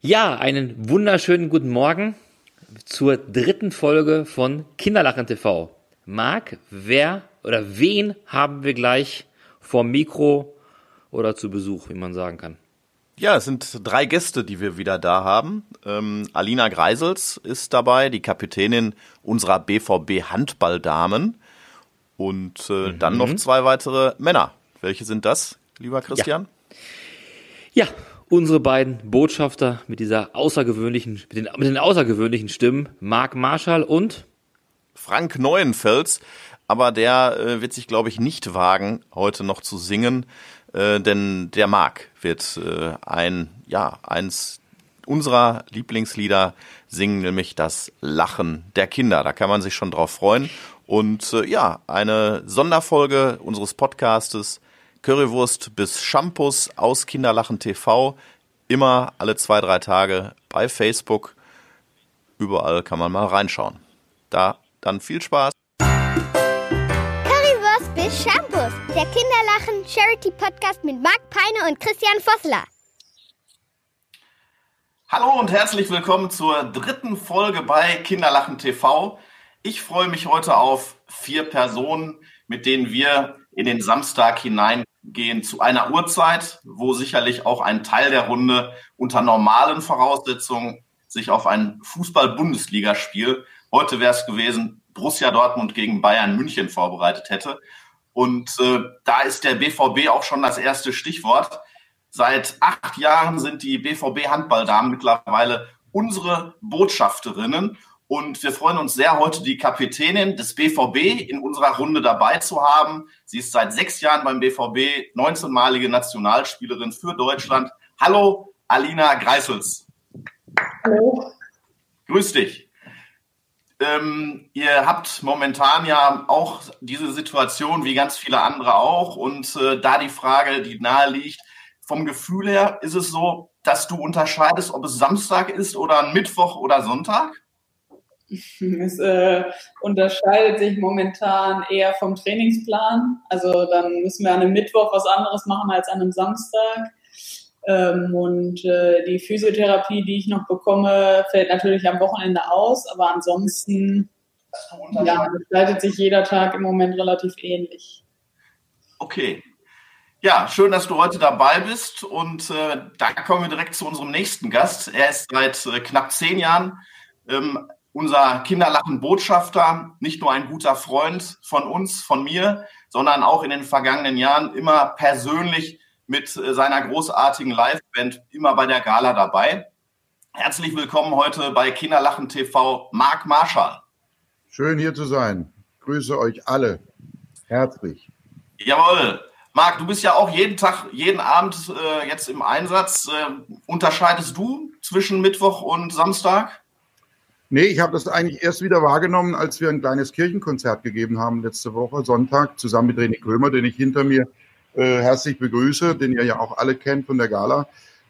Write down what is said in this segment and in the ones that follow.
Ja, einen wunderschönen guten Morgen zur dritten Folge von Kinderlachen TV. Marc, wer oder wen haben wir gleich vor Mikro oder zu Besuch, wie man sagen kann? Ja, es sind drei Gäste, die wir wieder da haben. Ähm, Alina Greisels ist dabei, die Kapitänin unserer BVB Handballdamen. Und äh, mhm. dann noch zwei weitere Männer. Welche sind das, lieber Christian? Ja, ja unsere beiden Botschafter mit dieser außergewöhnlichen, mit den, mit den außergewöhnlichen Stimmen, Marc Marschall und Frank Neuenfels. Aber der äh, wird sich, glaube ich, nicht wagen, heute noch zu singen, äh, denn der Marc wird äh, ein, ja, eins unserer Lieblingslieder singen, nämlich das Lachen der Kinder. Da kann man sich schon drauf freuen. Und äh, ja, eine Sonderfolge unseres Podcastes Currywurst bis Shampoos aus Kinderlachen TV. Immer alle zwei, drei Tage bei Facebook. Überall kann man mal reinschauen. Da dann viel Spaß. Currywurst bis Shampoos. Der Kinderlachen Charity Podcast mit Marc Peine und Christian Vossler. Hallo und herzlich willkommen zur dritten Folge bei Kinderlachen TV. Ich freue mich heute auf vier Personen, mit denen wir in den Samstag hineingehen zu einer Uhrzeit, wo sicherlich auch ein Teil der Runde unter normalen Voraussetzungen sich auf ein Fußball-Bundesligaspiel, heute wäre es gewesen, Borussia Dortmund gegen Bayern München vorbereitet hätte. Und äh, da ist der BVB auch schon das erste Stichwort. Seit acht Jahren sind die BVB-Handballdamen mittlerweile unsere Botschafterinnen. Und wir freuen uns sehr, heute die Kapitänin des BVB in unserer Runde dabei zu haben. Sie ist seit sechs Jahren beim BVB, 19-malige Nationalspielerin für Deutschland. Hallo, Alina Greisels. Hallo. Grüß dich. Ähm, ihr habt momentan ja auch diese Situation wie ganz viele andere auch. Und äh, da die Frage, die nahe liegt, vom Gefühl her ist es so, dass du unterscheidest, ob es Samstag ist oder Mittwoch oder Sonntag? Es äh, unterscheidet sich momentan eher vom Trainingsplan. Also dann müssen wir an einem Mittwoch was anderes machen als an einem Samstag. Ähm, und äh, die Physiotherapie, die ich noch bekomme, fällt natürlich am Wochenende aus, aber ansonsten ja, gestaltet sich jeder Tag im Moment relativ ähnlich. Okay. Ja, schön, dass du heute dabei bist. Und äh, da kommen wir direkt zu unserem nächsten Gast. Er ist seit äh, knapp zehn Jahren ähm, unser Kinderlachen-Botschafter, nicht nur ein guter Freund von uns, von mir, sondern auch in den vergangenen Jahren immer persönlich mit äh, seiner großartigen Liveband immer bei der Gala dabei. Herzlich willkommen heute bei Kinderlachen TV, Marc Marschall. Schön hier zu sein. Grüße euch alle. Herzlich. Jawohl. Marc, du bist ja auch jeden Tag, jeden Abend äh, jetzt im Einsatz. Äh, unterscheidest du zwischen Mittwoch und Samstag? Nee, ich habe das eigentlich erst wieder wahrgenommen, als wir ein kleines Kirchenkonzert gegeben haben letzte Woche, Sonntag, zusammen mit René Krömer, den ich hinter mir äh, herzlich begrüße, den ihr ja auch alle kennt von der Gala.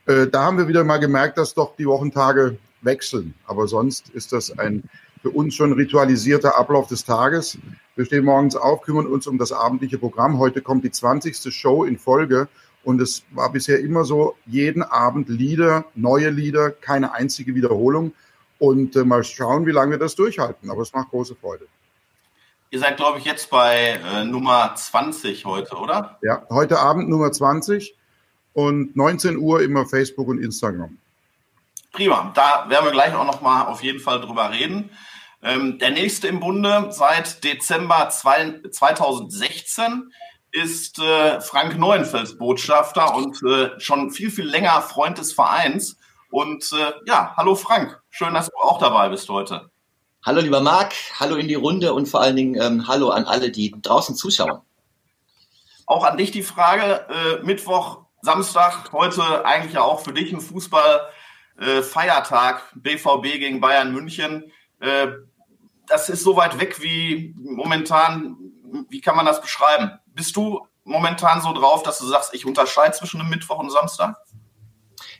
Äh, da haben wir wieder mal gemerkt, dass doch die Wochentage wechseln. Aber sonst ist das ein für uns schon ritualisierter Ablauf des Tages. Wir stehen morgens auf, kümmern uns um das abendliche Programm. Heute kommt die 20. Show in Folge. Und es war bisher immer so, jeden Abend Lieder, neue Lieder, keine einzige Wiederholung. Und äh, mal schauen, wie lange wir das durchhalten. Aber es macht große Freude. Ihr seid, glaube ich, jetzt bei äh, Nummer 20 heute, oder? Ja, heute Abend Nummer 20 und 19 Uhr immer Facebook und Instagram. Prima, da werden wir gleich auch noch mal auf jeden Fall drüber reden. Ähm, der nächste im Bunde seit Dezember zwei, 2016 ist äh, Frank Neuenfels Botschafter und äh, schon viel, viel länger Freund des Vereins. Und äh, ja, hallo Frank, schön, dass du auch dabei bist heute. Hallo lieber Marc, hallo in die Runde und vor allen Dingen ähm, hallo an alle, die draußen zuschauen. Auch an dich die Frage, äh, Mittwoch, Samstag, heute eigentlich ja auch für dich ein Fußball-Feiertag, äh, BVB gegen Bayern München. Äh, das ist so weit weg wie momentan, wie kann man das beschreiben? Bist du momentan so drauf, dass du sagst, ich unterscheide zwischen einem Mittwoch und Samstag?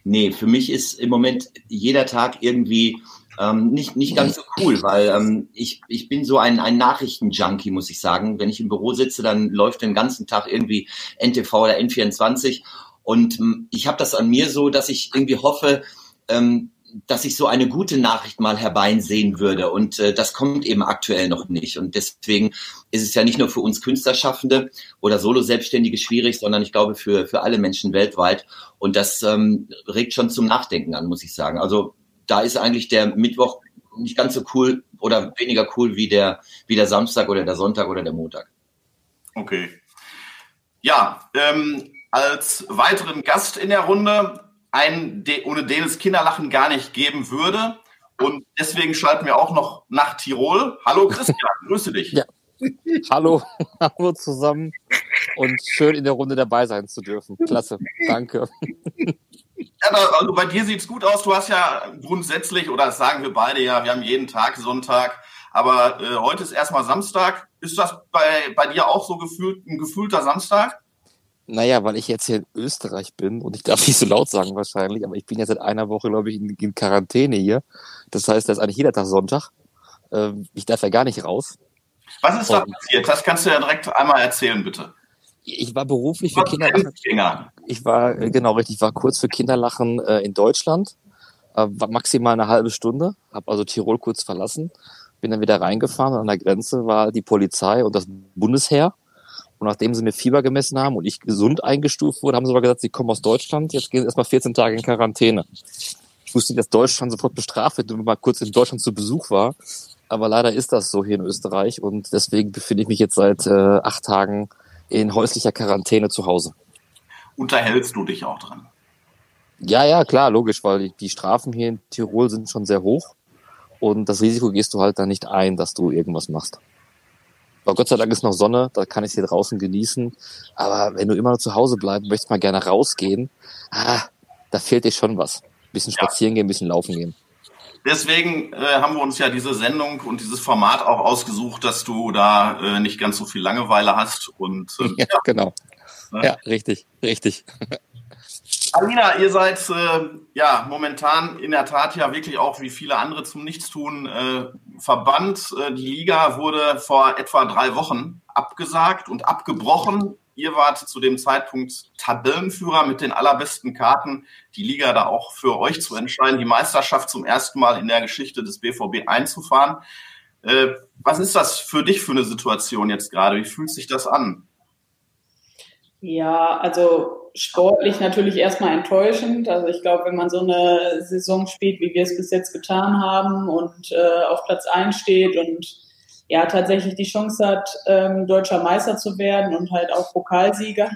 Nee, für mich ist im Moment jeder Tag irgendwie ähm, nicht, nicht ganz so cool, weil ähm, ich, ich bin so ein, ein Nachrichtenjunkie, muss ich sagen. Wenn ich im Büro sitze, dann läuft den ganzen Tag irgendwie NTV oder N24 und ähm, ich habe das an mir so, dass ich irgendwie hoffe, ähm, dass ich so eine gute Nachricht mal herbeinsehen würde. Und äh, das kommt eben aktuell noch nicht. Und deswegen ist es ja nicht nur für uns Künstlerschaffende oder Solo-Selbstständige schwierig, sondern ich glaube für, für alle Menschen weltweit. Und das ähm, regt schon zum Nachdenken an, muss ich sagen. Also da ist eigentlich der Mittwoch nicht ganz so cool oder weniger cool wie der, wie der Samstag oder der Sonntag oder der Montag. Okay. Ja, ähm, als weiteren Gast in der Runde, ein, ohne den es Kinderlachen gar nicht geben würde. Und deswegen schalten wir auch noch nach Tirol. Hallo Christian, grüße dich. Ja. Hallo, hallo zusammen und schön in der Runde dabei sein zu dürfen. Klasse, danke. Ja, also bei dir sieht es gut aus. Du hast ja grundsätzlich, oder das sagen wir beide ja, wir haben jeden Tag Sonntag, aber äh, heute ist erstmal Samstag. Ist das bei, bei dir auch so gefühlt, ein gefühlter Samstag? Naja, weil ich jetzt hier in Österreich bin und ich darf nicht so laut sagen wahrscheinlich, aber ich bin jetzt seit einer Woche, glaube ich, in, in Quarantäne hier. Das heißt, da ist eigentlich jeder Tag Sonntag. Ähm, ich darf ja gar nicht raus. Was ist da passiert? Das kannst du ja direkt einmal erzählen, bitte. Ich war beruflich für Kinderlachen. Ich war, äh, genau richtig, ich war kurz für Kinderlachen äh, in Deutschland. Äh, war maximal eine halbe Stunde, habe also Tirol kurz verlassen, bin dann wieder reingefahren und an der Grenze war die Polizei und das Bundesheer und nachdem sie mir Fieber gemessen haben und ich gesund eingestuft wurde, haben sie aber gesagt, sie kommen aus Deutschland, jetzt gehen sie erstmal 14 Tage in Quarantäne. Ich wusste nicht, dass Deutschland sofort bestraft wird, wenn man mal kurz in Deutschland zu Besuch war. Aber leider ist das so hier in Österreich und deswegen befinde ich mich jetzt seit äh, acht Tagen in häuslicher Quarantäne zu Hause. Unterhältst du dich auch dran? Ja, ja, klar, logisch, weil die, die Strafen hier in Tirol sind schon sehr hoch und das Risiko gehst du halt da nicht ein, dass du irgendwas machst. Aber Gott sei Dank ist noch Sonne, da kann ich hier draußen genießen. Aber wenn du immer nur zu Hause bleiben möchtest, mal gerne rausgehen, ah, da fehlt dir schon was. Ein bisschen spazieren ja. gehen, ein bisschen laufen gehen. Deswegen äh, haben wir uns ja diese Sendung und dieses Format auch ausgesucht, dass du da äh, nicht ganz so viel Langeweile hast. Und, äh, ja, ja, genau. Ja, richtig, richtig. Alina, ihr seid äh, ja momentan in der Tat ja wirklich auch wie viele andere zum Nichtstun äh, verbannt. Äh, die Liga wurde vor etwa drei Wochen abgesagt und abgebrochen. Ihr wart zu dem Zeitpunkt Tabellenführer mit den allerbesten Karten, die Liga da auch für euch zu entscheiden, die Meisterschaft zum ersten Mal in der Geschichte des BVB einzufahren. Äh, was ist das für dich für eine Situation jetzt gerade? Wie fühlt sich das an? Ja, also sportlich natürlich erstmal enttäuschend. Also ich glaube, wenn man so eine Saison spielt, wie wir es bis jetzt getan haben und äh, auf Platz 1 steht und ja tatsächlich die Chance hat, ähm, deutscher Meister zu werden und halt auch Pokalsieger,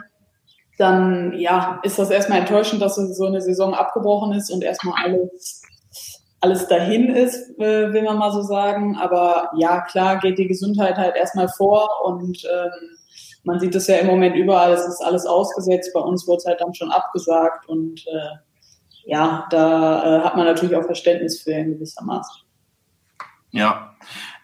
dann ja, ist das erstmal enttäuschend, dass so eine Saison abgebrochen ist und erstmal alles alles dahin ist, äh, will man mal so sagen. Aber ja, klar geht die Gesundheit halt erstmal vor und ähm, man sieht es ja im Moment überall, es ist alles ausgesetzt. Bei uns wurde es halt dann schon abgesagt und äh, ja, da äh, hat man natürlich auch Verständnis für in gewissermaßen. Ja,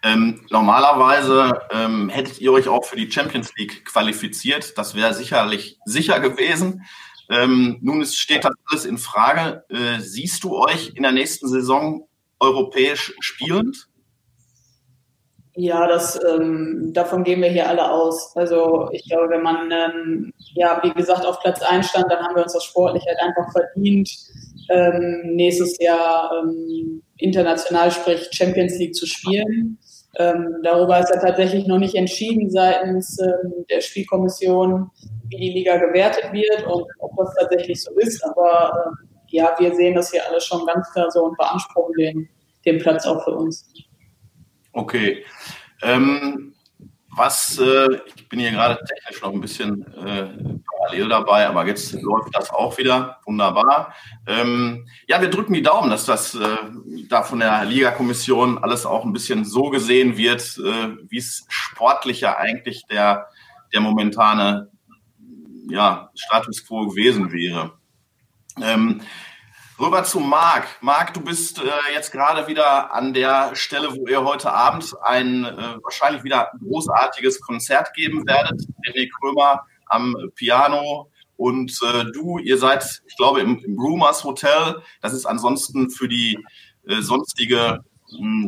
ähm, normalerweise ähm, hättet ihr euch auch für die Champions League qualifiziert. Das wäre sicherlich sicher gewesen. Ähm, nun ist, steht das alles in Frage. Äh, siehst du euch in der nächsten Saison europäisch spielend? Ja, das, ähm, davon gehen wir hier alle aus. Also ich glaube, wenn man, ähm, ja, wie gesagt, auf Platz 1 stand, dann haben wir uns das sportlich halt einfach verdient, ähm, nächstes Jahr ähm, international, sprich Champions League zu spielen. Ähm, darüber ist ja tatsächlich noch nicht entschieden seitens ähm, der Spielkommission, wie die Liga gewertet wird und ob das tatsächlich so ist. Aber ja, wir sehen das hier alles schon ganz klar so und beanspruchen den, den Platz auch für uns. Okay. Ähm, was, äh, ich bin hier gerade technisch noch ein bisschen äh, parallel dabei, aber jetzt läuft das auch wieder. Wunderbar. Ähm, ja, wir drücken die Daumen, dass das äh, da von der Liga-Kommission alles auch ein bisschen so gesehen wird, äh, wie es sportlicher eigentlich der, der momentane ja, Status quo gewesen wäre. Ähm, Rüber zu Marc. Marc, du bist äh, jetzt gerade wieder an der Stelle, wo ihr heute Abend ein äh, wahrscheinlich wieder großartiges Konzert geben werdet. René Krömer am Piano und äh, du, ihr seid, ich glaube, im, im Rumors Hotel. Das ist ansonsten für die äh, sonstige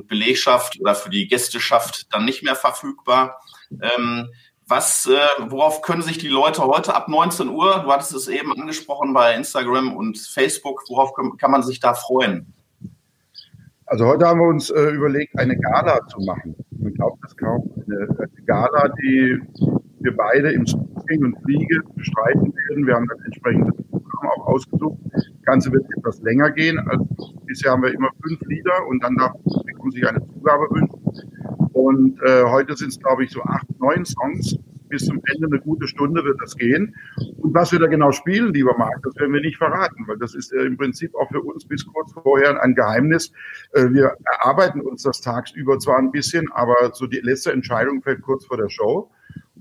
Belegschaft oder für die Gästeschaft dann nicht mehr verfügbar. Ähm, Was, äh, worauf können sich die Leute heute ab 19 Uhr, du hattest es eben angesprochen bei Instagram und Facebook, worauf kann man sich da freuen? Also heute haben wir uns äh, überlegt, eine Gala zu machen. Man glaubt das kaum. Eine Gala, die wir beide im Smoking und Fliege bestreiten werden. Wir haben das entsprechende Programm auch ausgesucht. Das Ganze wird etwas länger gehen. Also bisher haben wir immer fünf Lieder und dann darf man sich eine Zugabe wünschen. Und äh, heute sind es, glaube ich, so acht, neun Songs bis zum Ende eine gute Stunde wird das gehen. Und was wir da genau spielen, lieber Marc, das werden wir nicht verraten, weil das ist äh, im Prinzip auch für uns bis kurz vorher ein Geheimnis. Äh, wir erarbeiten uns das tagsüber zwar ein bisschen, aber so die letzte Entscheidung fällt kurz vor der Show.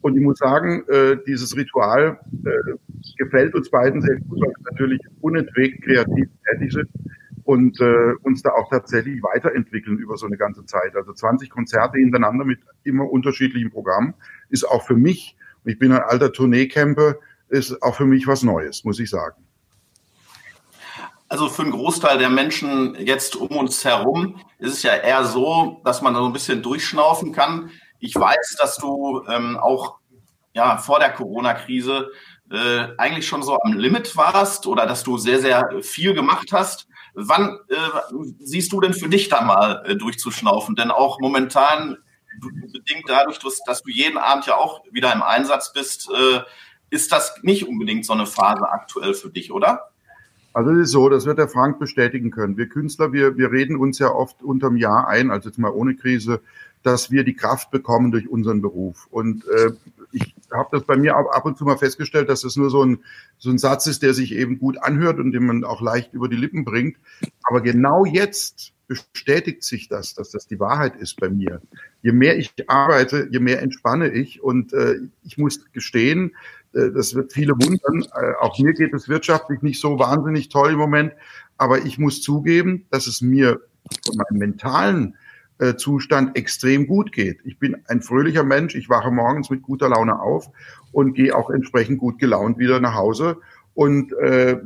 Und ich muss sagen, äh, dieses Ritual äh, gefällt uns beiden sehr gut, weil wir natürlich unentwegt kreativ tätig sind und äh, uns da auch tatsächlich weiterentwickeln über so eine ganze Zeit. Also 20 Konzerte hintereinander mit immer unterschiedlichen Programmen ist auch für mich, ich bin ein alter Tourneecamper, ist auch für mich was Neues, muss ich sagen. Also für einen Großteil der Menschen jetzt um uns herum ist es ja eher so, dass man so ein bisschen durchschnaufen kann. Ich weiß, dass du ähm, auch ja, vor der Corona-Krise äh, eigentlich schon so am Limit warst oder dass du sehr, sehr viel gemacht hast. Wann äh, siehst du denn für dich da mal äh, durchzuschnaufen? Denn auch momentan, bedingt dadurch, dass, dass, du jeden Abend ja auch wieder im Einsatz bist, äh, ist das nicht unbedingt so eine Phase aktuell für dich, oder? Also es ist so, das wird der Frank bestätigen können. Wir Künstler, wir, wir reden uns ja oft unterm Jahr ein, also jetzt mal ohne Krise, dass wir die Kraft bekommen durch unseren Beruf. Und äh, ich habe das bei mir ab und zu mal festgestellt, dass es nur so ein, so ein Satz ist, der sich eben gut anhört und den man auch leicht über die Lippen bringt. Aber genau jetzt bestätigt sich das, dass das die Wahrheit ist bei mir. Je mehr ich arbeite, je mehr entspanne ich. Und äh, ich muss gestehen, äh, das wird viele wundern. Äh, auch mir geht es wirtschaftlich nicht so wahnsinnig toll im Moment. Aber ich muss zugeben, dass es mir von meinem mentalen Zustand extrem gut geht. Ich bin ein fröhlicher Mensch, ich wache morgens mit guter Laune auf und gehe auch entsprechend gut gelaunt wieder nach Hause. Und äh,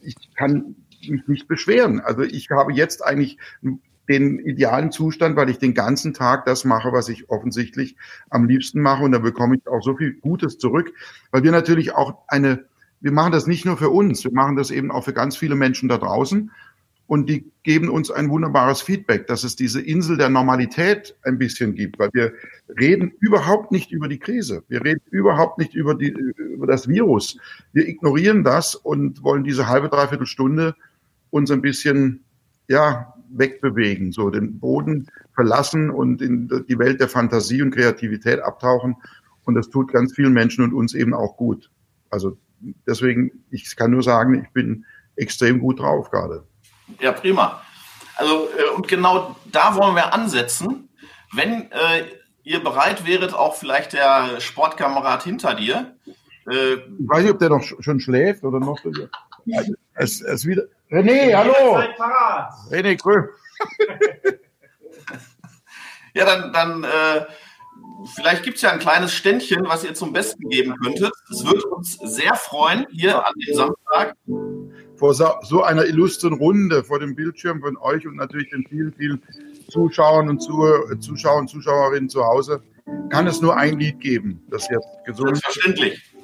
ich kann mich nicht beschweren. Also ich habe jetzt eigentlich den idealen Zustand, weil ich den ganzen Tag das mache, was ich offensichtlich am liebsten mache. Und da bekomme ich auch so viel Gutes zurück, weil wir natürlich auch eine wir machen das nicht nur für uns, wir machen das eben auch für ganz viele Menschen da draußen und die geben uns ein wunderbares Feedback, dass es diese Insel der Normalität ein bisschen gibt, weil wir reden überhaupt nicht über die Krise. Wir reden überhaupt nicht über, die, über das Virus. Wir ignorieren das und wollen diese halbe, dreiviertel Stunde uns ein bisschen, ja, wegbewegen, so den Boden verlassen und in die Welt der Fantasie und Kreativität abtauchen. Und das tut ganz vielen Menschen und uns eben auch gut. Also deswegen, ich kann nur sagen, ich bin extrem gut drauf gerade. Ja, prima. Also, äh, und genau da wollen wir ansetzen. Wenn äh, ihr bereit wäret, auch vielleicht der Sportkamerad hinter dir. Äh, ich weiß nicht, ob der noch schon schläft oder noch. Es, es wieder. René, hallo! René, grüß. ja, dann, dann äh, vielleicht gibt es ja ein kleines Ständchen, was ihr zum Besten geben könntet. Es würde uns sehr freuen, hier an dem Samstag vor so einer illustren Runde vor dem Bildschirm von euch und natürlich den vielen, vielen Zuschauern und Zuschauern und Zuschauerinnen zu Hause kann es nur ein Lied geben, das jetzt gesungen wird. Selbstverständlich.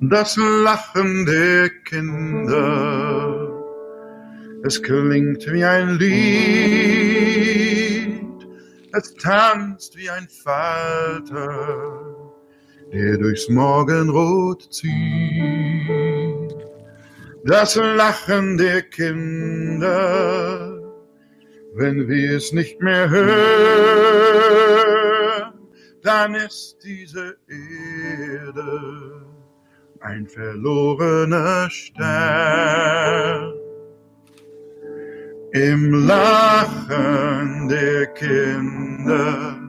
Das Lachen der Kinder, es klingt wie ein Lied, es tanzt wie ein Falter der durchs Morgenrot zieht. Das Lachen der Kinder, wenn wir es nicht mehr hören, dann ist diese Erde ein verlorener Stern. Im Lachen der Kinder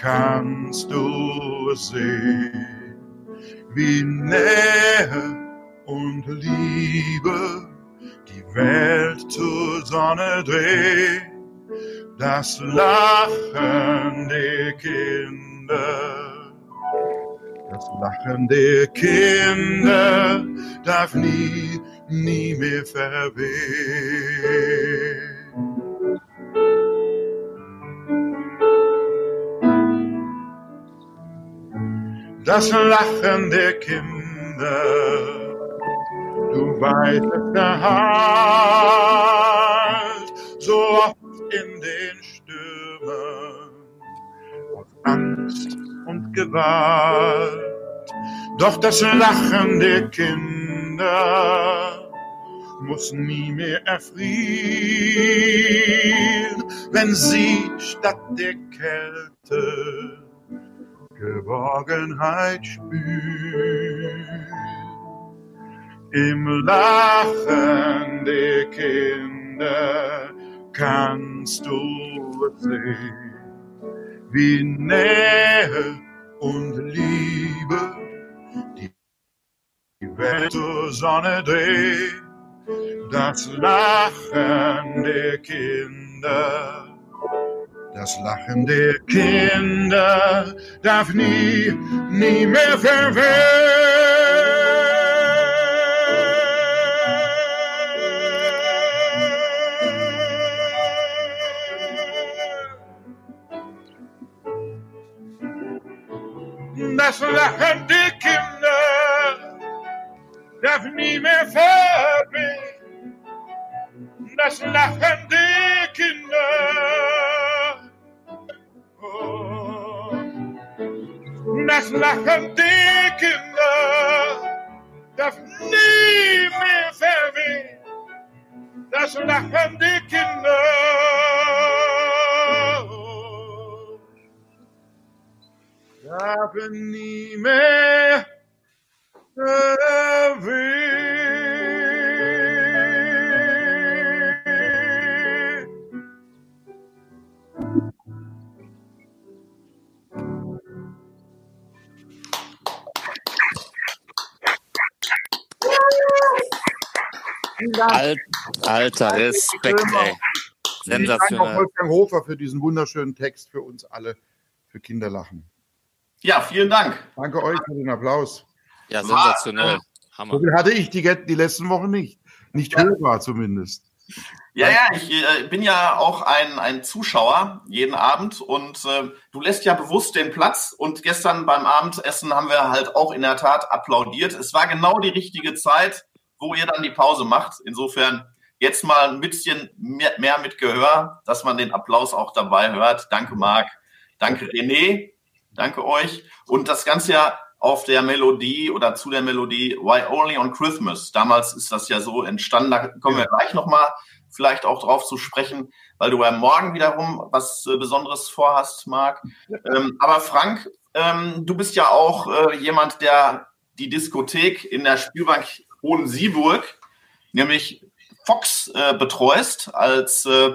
kannst du sehen, wie Nähe und Liebe die Welt zur Sonne dreht. Das Lachen der Kinder, das Lachen der Kinder darf nie, nie mehr verwehen. Das Lachen der Kinder. Du weißt es Halt, so oft in den Stürmen, aus Angst und Gewalt. Doch das Lachen der Kinder muss nie mehr erfrieren, wenn sie statt der Kälte Geborgenheit spürt. Im Lachen der Kinder kannst du sehen, wie Nähe und Liebe die Welt zur Sonne dreht. Das Lachen der Kinder das Lachen der Kinder darf nie, nie mehr verwehen. Das Lachen der Kinder darf nie mehr verwehen. Das Lachen der Kinder das Lachen der Kinder darf nie mehr verwehen. Das Lachen der Kinder darf nie mehr verwehen. Alt, alter Respekt, ey. Sensationell. Wolfgang Hofer für diesen wunderschönen Text für uns alle, für Kinderlachen. Ja, vielen Dank. Danke euch für den Applaus. Ja, sensationell. So Hammer. viel hatte ich die, die letzten Wochen nicht. Nicht hörbar zumindest. Ja, ja, ich äh, bin ja auch ein, ein Zuschauer jeden Abend und äh, du lässt ja bewusst den Platz und gestern beim Abendessen haben wir halt auch in der Tat applaudiert. Es war genau die richtige Zeit, wo ihr dann die Pause macht. Insofern jetzt mal ein bisschen mehr, mehr mit Gehör, dass man den Applaus auch dabei hört. Danke, Marc. Danke, René. Danke euch. Und das Ganze ja auf der Melodie oder zu der Melodie Why Only on Christmas. Damals ist das ja so entstanden. Da kommen wir gleich nochmal vielleicht auch drauf zu sprechen, weil du ja morgen wiederum was äh, Besonderes vorhast, Marc. Ähm, aber Frank, ähm, du bist ja auch äh, jemand, der die Diskothek in der Spielbank Hohen-Sieburg, nämlich Fox, äh, betreust als, äh,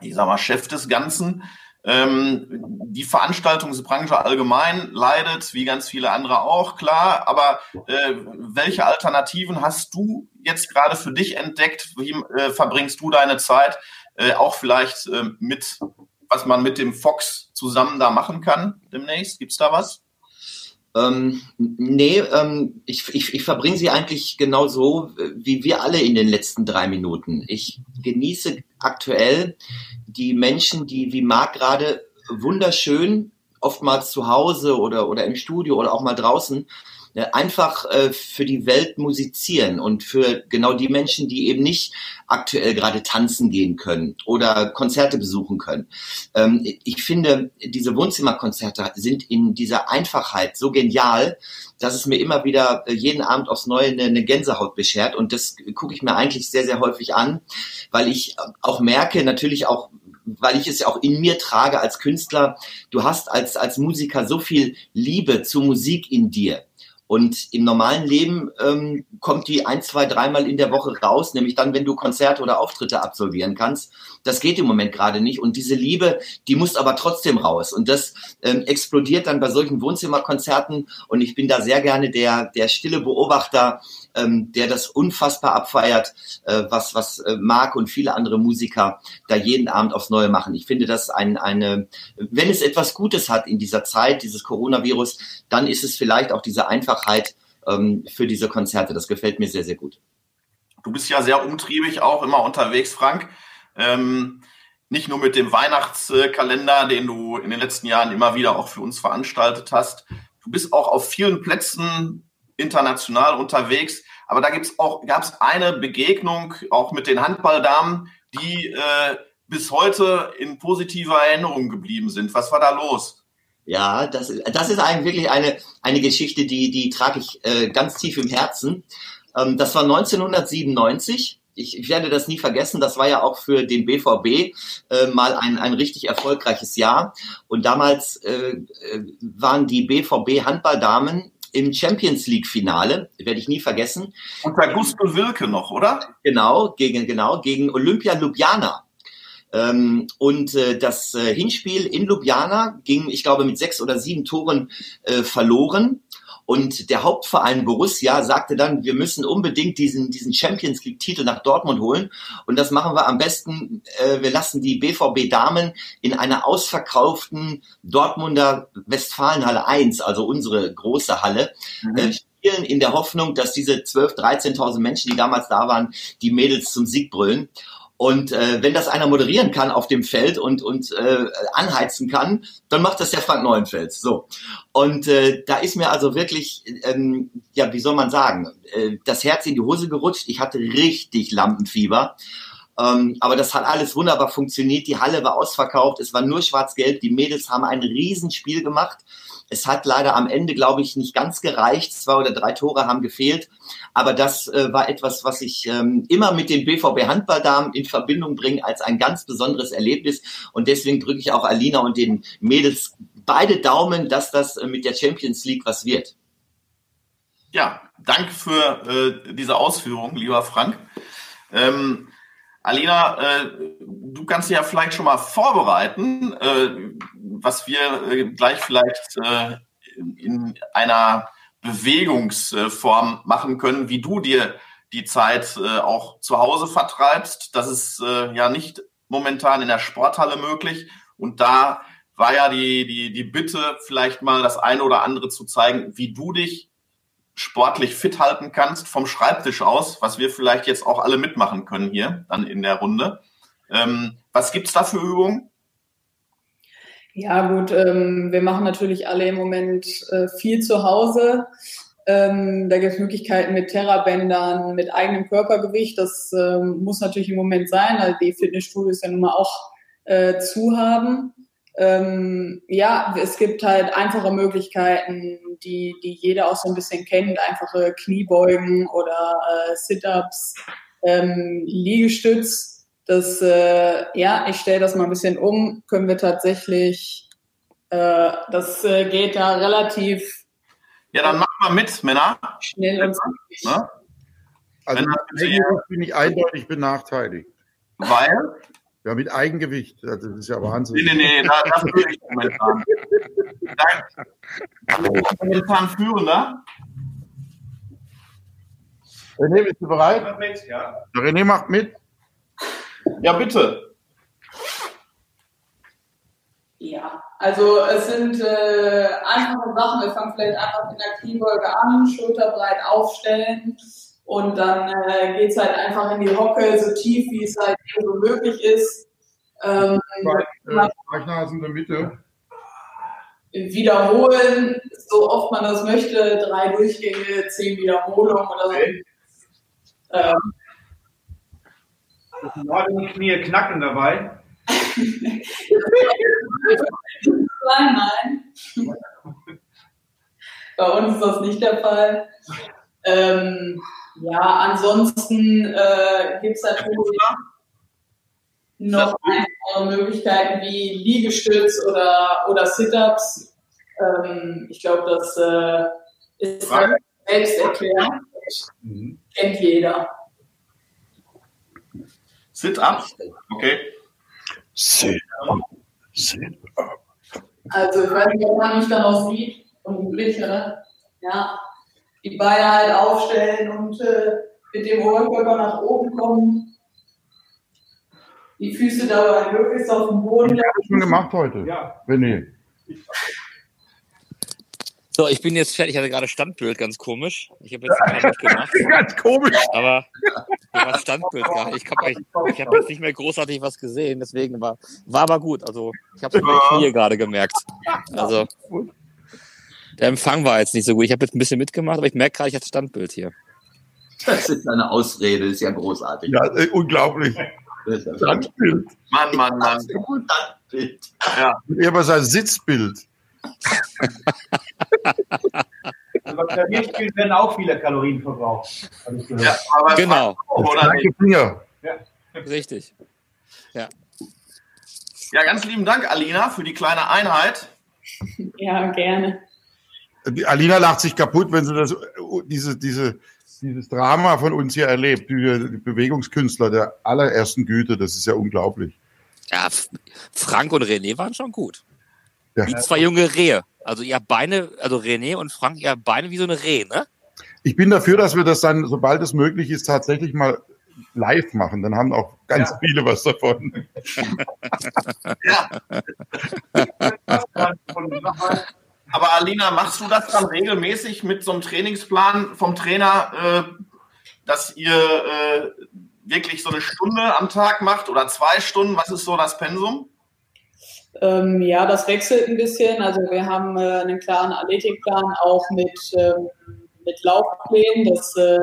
ich sag mal, Chef des Ganzen. Ähm, die Veranstaltungsbranche allgemein leidet, wie ganz viele andere auch, klar. Aber äh, welche Alternativen hast du jetzt gerade für dich entdeckt? Wie äh, verbringst du deine Zeit? Äh, auch vielleicht äh, mit, was man mit dem Fox zusammen da machen kann demnächst? Gibt's da was? Ähm, nee, ähm, ich, ich, ich verbringe sie eigentlich genauso äh, wie wir alle in den letzten drei Minuten. Ich genieße aktuell die Menschen, die wie Marc gerade wunderschön, oftmals zu Hause oder, oder im Studio oder auch mal draußen, einfach äh, für die Welt musizieren und für genau die Menschen, die eben nicht aktuell gerade tanzen gehen können oder Konzerte besuchen können. Ähm, ich finde, diese Wohnzimmerkonzerte sind in dieser Einfachheit so genial, dass es mir immer wieder äh, jeden Abend aufs Neue eine, eine Gänsehaut beschert und das gucke ich mir eigentlich sehr, sehr häufig an, weil ich äh, auch merke, natürlich auch weil ich es ja auch in mir trage als Künstler, du hast als, als Musiker so viel Liebe zur Musik in dir. Und im normalen Leben ähm, kommt die ein, zwei, dreimal in der Woche raus, nämlich dann, wenn du Konzerte oder Auftritte absolvieren kannst. Das geht im Moment gerade nicht. Und diese Liebe, die muss aber trotzdem raus. Und das ähm, explodiert dann bei solchen Wohnzimmerkonzerten. Und ich bin da sehr gerne der, der stille Beobachter, ähm, der das unfassbar abfeiert, äh, was, was äh, Marc und viele andere Musiker da jeden Abend aufs Neue machen. Ich finde das ein, eine, wenn es etwas Gutes hat in dieser Zeit, dieses Coronavirus, dann ist es vielleicht auch diese Einfachheit ähm, für diese Konzerte. Das gefällt mir sehr, sehr gut. Du bist ja sehr umtriebig auch immer unterwegs, Frank. Ähm, nicht nur mit dem Weihnachtskalender, den du in den letzten Jahren immer wieder auch für uns veranstaltet hast. du bist auch auf vielen Plätzen international unterwegs. Aber da gibt's auch, gab es eine Begegnung auch mit den Handballdamen, die äh, bis heute in positiver Erinnerung geblieben sind. Was war da los? Ja, das, das ist eigentlich wirklich eine, eine Geschichte, die, die trage ich äh, ganz tief im Herzen. Ähm, das war 1997. Ich, ich werde das nie vergessen. Das war ja auch für den BVB äh, mal ein, ein richtig erfolgreiches Jahr. Und damals äh, äh waren die BVB Handballdamen im Champions League Finale, werde ich nie vergessen. Unter Gusto Wilke noch, oder? Genau, gegen, genau, gegen Olympia Ljubljana. Ähm, und äh, das äh, Hinspiel in Ljubljana ging, ich glaube, mit sechs oder sieben Toren äh, verloren. Und der Hauptverein Borussia sagte dann, wir müssen unbedingt diesen, diesen Champions League-Titel nach Dortmund holen. Und das machen wir am besten, äh, wir lassen die BVB Damen in einer ausverkauften Dortmunder Westfalenhalle 1, also unsere große Halle, mhm. äh, spielen in der Hoffnung, dass diese 12.000, 13.000 Menschen, die damals da waren, die Mädels zum Sieg brüllen. Und äh, wenn das einer moderieren kann auf dem Feld und, und äh, anheizen kann, dann macht das der Frank Neuenfels. So. Und äh, da ist mir also wirklich, ähm, ja, wie soll man sagen, äh, das Herz in die Hose gerutscht. Ich hatte richtig Lampenfieber. Ähm, aber das hat alles wunderbar funktioniert. Die Halle war ausverkauft. Es war nur schwarz-gelb. Die Mädels haben ein Riesenspiel gemacht. Es hat leider am Ende, glaube ich, nicht ganz gereicht. Zwei oder drei Tore haben gefehlt. Aber das äh, war etwas, was ich ähm, immer mit den BVB Handballdamen in Verbindung bringe als ein ganz besonderes Erlebnis. Und deswegen drücke ich auch Alina und den Mädels beide Daumen, dass das äh, mit der Champions League was wird. Ja, danke für äh, diese Ausführung, lieber Frank. Ähm, Alina, äh, du kannst ja vielleicht schon mal vorbereiten, äh, was wir äh, gleich vielleicht äh, in einer Bewegungsform machen können, wie du dir die Zeit äh, auch zu Hause vertreibst. Das ist äh, ja nicht momentan in der Sporthalle möglich. Und da war ja die, die, die Bitte, vielleicht mal das eine oder andere zu zeigen, wie du dich sportlich fit halten kannst vom Schreibtisch aus, was wir vielleicht jetzt auch alle mitmachen können hier dann in der Runde. Ähm, was gibt's da für Übungen? Ja gut, ähm, wir machen natürlich alle im Moment äh, viel zu Hause. Ähm, da gibt es Möglichkeiten mit Terrabändern, mit eigenem Körpergewicht. Das ähm, muss natürlich im Moment sein, weil die Fitnessstudios ja nun mal auch äh, zu haben. Ähm, ja, es gibt halt einfache Möglichkeiten, die, die jeder auch so ein bisschen kennt, einfache Kniebeugen oder äh, Sit-ups, ähm, Liegestütz. Das, äh, ja, ich stelle das mal ein bisschen um, können wir tatsächlich, äh, das äh, geht da relativ. Ja, dann mach mal mit, Männer. Schnell und ne? Also bin ich eindeutig benachteiligt. Weil? Ja, mit Eigengewicht. Das ist ja Wahnsinn. Nee, nee, nee, das, das würde ich momentan. momentan führender. René, bist du bereit? Mit, ja. René macht mit. Ja, bitte. Ja, also es sind äh, einfache Sachen. Wir fangen vielleicht einfach mit einer Kniebeuge an, Schulterbreit aufstellen und dann äh, geht es halt einfach in die Hocke, so tief wie es halt eben so möglich ist. Ähm, äh, in der Mitte. Wiederholen, so oft man das möchte, drei Durchgänge, zehn Wiederholungen oder so. Okay. Ähm, die Knie knacken dabei. nein, nein. Bei uns ist das nicht der Fall. Ähm, ja, ansonsten äh, gibt es natürlich noch andere Möglichkeiten wie Liegestütz oder, oder Sit-Ups. Ähm, ich glaube, das äh, ist halt selbst erklärt. Mhm. Kennt jeder. Sit-Ups? Okay. Sit-Up. Sit-Up. Also, ich weiß nicht, ob man mich da noch sieht. Und Blick, oder? Ja die Beine halt aufstellen und äh, mit dem Oberkörper nach oben kommen. Die Füße dabei möglichst auf dem Boden. Ich habe schon gemacht heute. Ja. René. So, ich bin jetzt fertig. Ich hatte gerade Standbild, ganz komisch. Ich habe jetzt gar nicht gemacht. ganz komisch. Aber war Standbild gar Ich habe ich hab jetzt nicht mehr großartig was gesehen, deswegen war, war aber gut. Also ich habe es den Knie gerade gemerkt. Also Der Empfang war jetzt nicht so gut. Ich habe jetzt ein bisschen mitgemacht, aber ich merke gerade, ich hatte Standbild hier. Das ist eine Ausrede, das ist ja großartig. Ja, äh, unglaublich. Standbild. Mann, Mann, Mann. Standbild. Ja. Er war sein Sitzbild. Beim Klavierspielen werden auch viele Kalorien verbraucht. Ich ja aber Genau. Oder Danke, Finger. Richtig. Ja, ganz lieben Dank, Alina, für die kleine Einheit. Ja, gerne. Alina lacht sich kaputt, wenn sie das, diese, diese, dieses Drama von uns hier erlebt. Die, die Bewegungskünstler der allerersten Güte, das ist ja unglaublich. Ja, Frank und René waren schon gut. Ja. Wie zwei junge Rehe. Also ihr habt Beine, also René und Frank, ihr habt Beine wie so eine Reh, ne? Ich bin dafür, dass wir das dann, sobald es möglich ist, tatsächlich mal live machen. Dann haben auch ganz Ja. viele was davon. Ja, aber Alina, machst du das dann regelmäßig mit so einem Trainingsplan vom Trainer, äh, dass ihr äh, wirklich so eine Stunde am Tag macht oder zwei Stunden? Was ist so das Pensum? Ähm, ja, das wechselt ein bisschen. Also wir haben äh, einen klaren Athletikplan auch mit, ähm, mit Laufplänen. Das äh,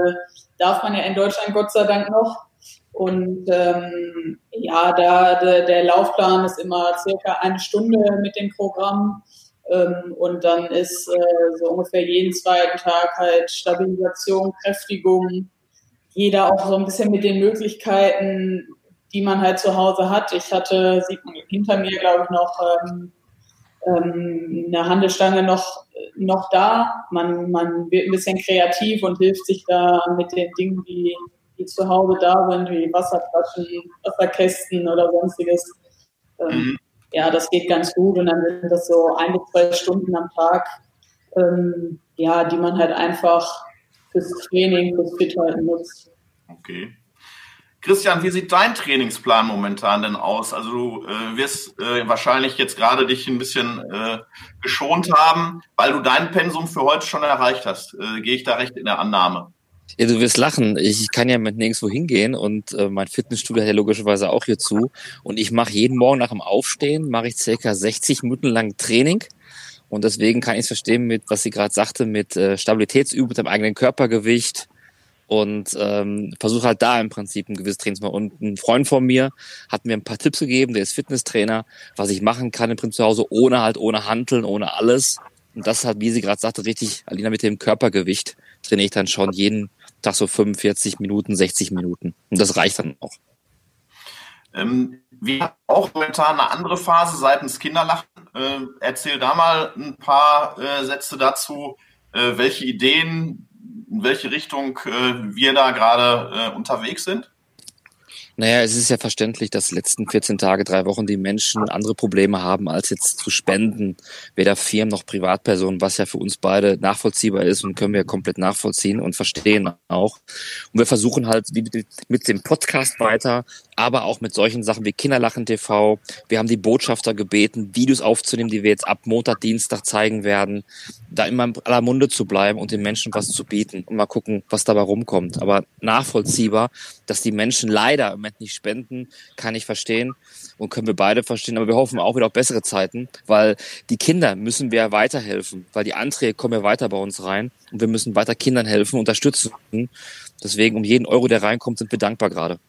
darf man ja in Deutschland Gott sei Dank noch. Und ähm, ja, da der, der Laufplan ist immer circa eine Stunde mit dem Programm. Ähm, und dann ist äh, so ungefähr jeden zweiten Tag halt Stabilisation, Kräftigung. Jeder auch so ein bisschen mit den Möglichkeiten, die man halt zu Hause hat. Ich hatte, sieht man hinter mir, glaube ich, noch ähm, ähm, eine Handelstange noch, noch da. Man, man wird ein bisschen kreativ und hilft sich da mit den Dingen, die, die zu Hause da sind, wie Wasserflaschen, Wasserkästen oder sonstiges. Ähm, Mhm. Ja, das geht ganz gut und dann sind das so ein bis zwei Stunden am Tag, ähm, ja, die man halt einfach fürs Training, fürs Fithalten nutzt. Okay. Christian, wie sieht dein Trainingsplan momentan denn aus? Also du äh, wirst äh, wahrscheinlich jetzt gerade dich ein bisschen äh, geschont haben, weil du dein Pensum für heute schon erreicht hast. Äh, Gehe ich da recht in der Annahme? Ja, du wirst lachen. Ich kann ja mit nirgendwo hingehen und äh, mein Fitnessstudio hat ja logischerweise auch hier zu. Und ich mache jeden Morgen nach dem Aufstehen, mache ich circa 60 Minuten lang Training. Und deswegen kann ich es verstehen mit, was sie gerade sagte, mit äh, Stabilitätsübung, mit dem eigenen Körpergewicht und ähm, versuche halt da im Prinzip ein gewisses Training zu machen. Und ein Freund von mir hat mir ein paar Tipps gegeben, der ist Fitnesstrainer, was ich machen kann im Prinzip zu Hause, ohne halt, ohne Hanteln, ohne alles. Und das hat, wie sie gerade sagte, richtig, Alina, mit dem Körpergewicht trainiere ich dann schon jeden Tag so 45 Minuten, 60 Minuten. Und das reicht dann auch. Ähm, wir haben auch momentan eine andere Phase seitens Kinderlachen. Äh, erzähl da mal ein paar äh, Sätze dazu, äh, welche Ideen, in welche Richtung äh, wir da gerade äh, unterwegs sind. Naja, es ist ja verständlich, dass die letzten 14 Tage, drei Wochen die Menschen andere Probleme haben, als jetzt zu spenden, weder Firmen noch Privatpersonen, was ja für uns beide nachvollziehbar ist und können wir komplett nachvollziehen und verstehen auch. Und wir versuchen halt mit dem Podcast weiter, aber auch mit solchen Sachen wie Kinderlachen TV. Wir haben die Botschafter gebeten, Videos aufzunehmen, die wir jetzt ab Montag, Dienstag zeigen werden, da immer in aller Munde zu bleiben und den Menschen was zu bieten und mal gucken, was dabei rumkommt. Aber nachvollziehbar, dass die Menschen leider im Moment nicht spenden, kann ich verstehen und können wir beide verstehen. Aber wir hoffen auch wieder auf bessere Zeiten, weil die Kinder müssen wir weiterhelfen, weil die Anträge kommen ja weiter bei uns rein und wir müssen weiter Kindern helfen, unterstützen. Deswegen um jeden Euro, der reinkommt, sind wir dankbar gerade.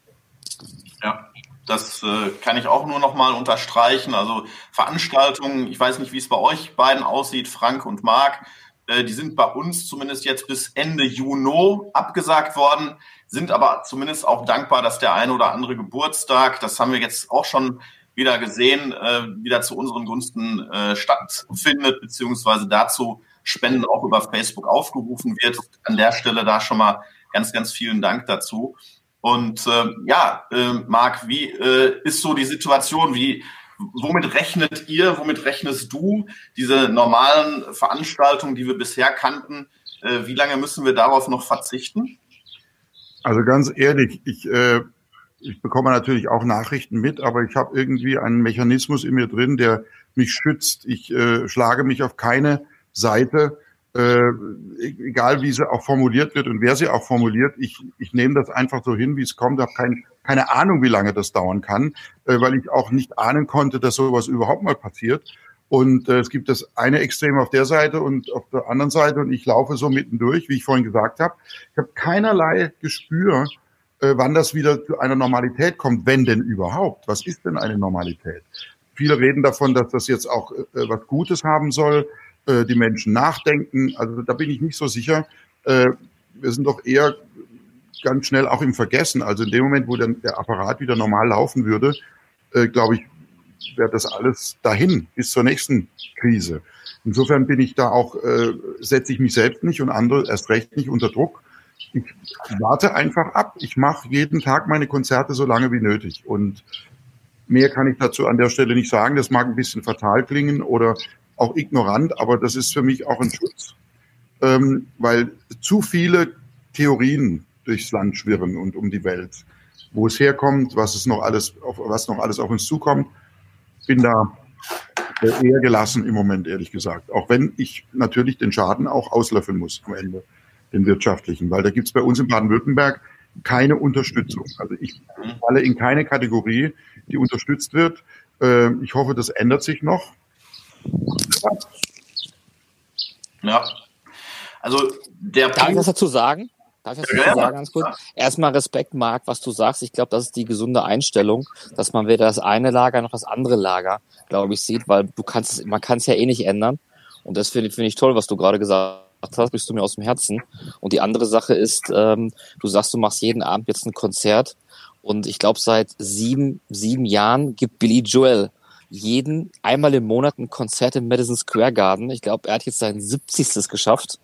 Ja, das äh, kann ich auch nur noch mal unterstreichen. Also Veranstaltungen, ich weiß nicht, wie es bei euch beiden aussieht, Frank und Marc, äh, die sind bei uns zumindest jetzt bis Ende Juni abgesagt worden, sind aber zumindest auch dankbar, dass der eine oder andere Geburtstag, das haben wir jetzt auch schon wieder gesehen, äh, wieder zu unseren Gunsten äh, stattfindet, beziehungsweise dazu Spenden auch über Facebook aufgerufen wird. An der Stelle da schon mal ganz, ganz vielen Dank dazu. Und äh, ja, äh, Marc, wie äh, ist so die Situation? Wie, womit rechnet ihr, womit rechnest du diese normalen Veranstaltungen, die wir bisher kannten? Äh, wie lange müssen wir darauf noch verzichten? Also ganz ehrlich, ich, äh, ich bekomme natürlich auch Nachrichten mit, aber ich habe irgendwie einen Mechanismus in mir drin, der mich schützt. Ich äh, schlage mich auf keine Seite, äh, egal wie sie auch formuliert wird und wer sie auch formuliert. Ich, ich nehme das einfach so hin, wie es kommt. habe kein, keine Ahnung, wie lange das dauern kann, äh, weil ich auch nicht ahnen konnte, dass sowas überhaupt mal passiert. Und äh, es gibt das eine Extrem auf der Seite und auf der anderen Seite und ich laufe so mittendurch, wie ich vorhin gesagt habe. Ich habe keinerlei Gespür, äh, wann das wieder zu einer Normalität kommt, wenn denn überhaupt. Was ist denn eine Normalität? Viele reden davon, dass das jetzt auch äh, was Gutes haben soll, äh, die Menschen nachdenken. Also da bin ich nicht so sicher. Äh, wir sind doch eher ganz schnell auch im Vergessen. Also in dem Moment, wo dann der Apparat wieder normal laufen würde, äh, glaube ich, wäre das alles dahin bis zur nächsten Krise. Insofern bin ich da auch, äh, setze ich mich selbst nicht und andere erst recht nicht unter Druck. Ich warte einfach ab. Ich mache jeden Tag meine Konzerte so lange wie nötig. Und mehr kann ich dazu an der Stelle nicht sagen. Das mag ein bisschen fatal klingen oder auch ignorant, aber das ist für mich auch ein Schutz, ähm, weil zu viele Theorien durchs Land schwirren und um die Welt, wo es herkommt, was es noch alles, was noch alles auf uns zukommt bin da eher gelassen im Moment, ehrlich gesagt. Auch wenn ich natürlich den Schaden auch auslöffeln muss am Ende, den wirtschaftlichen, weil da gibt es bei uns in Baden-Württemberg keine Unterstützung. Also ich falle in keine Kategorie, die unterstützt wird. Ähm, ich hoffe, das ändert sich noch. Ja. Also der Darf ich was dazu sagen? Darf ich das ja, sagen ganz kurz? Erstmal Respekt, Marc, was du sagst. Ich glaube, das ist die gesunde Einstellung, dass man weder das eine Lager noch das andere Lager, glaube ich, sieht, weil du kannst, man kann es ja eh nicht ändern. Und das finde find ich toll, was du gerade gesagt hast, bist du mir aus dem Herzen. Und die andere Sache ist, ähm, du sagst, du machst jeden Abend jetzt ein Konzert. Und ich glaube, seit sieben, sieben Jahren gibt Billy Joel jeden einmal im Monat ein Konzert im Madison Square Garden. Ich glaube, er hat jetzt sein 70. geschafft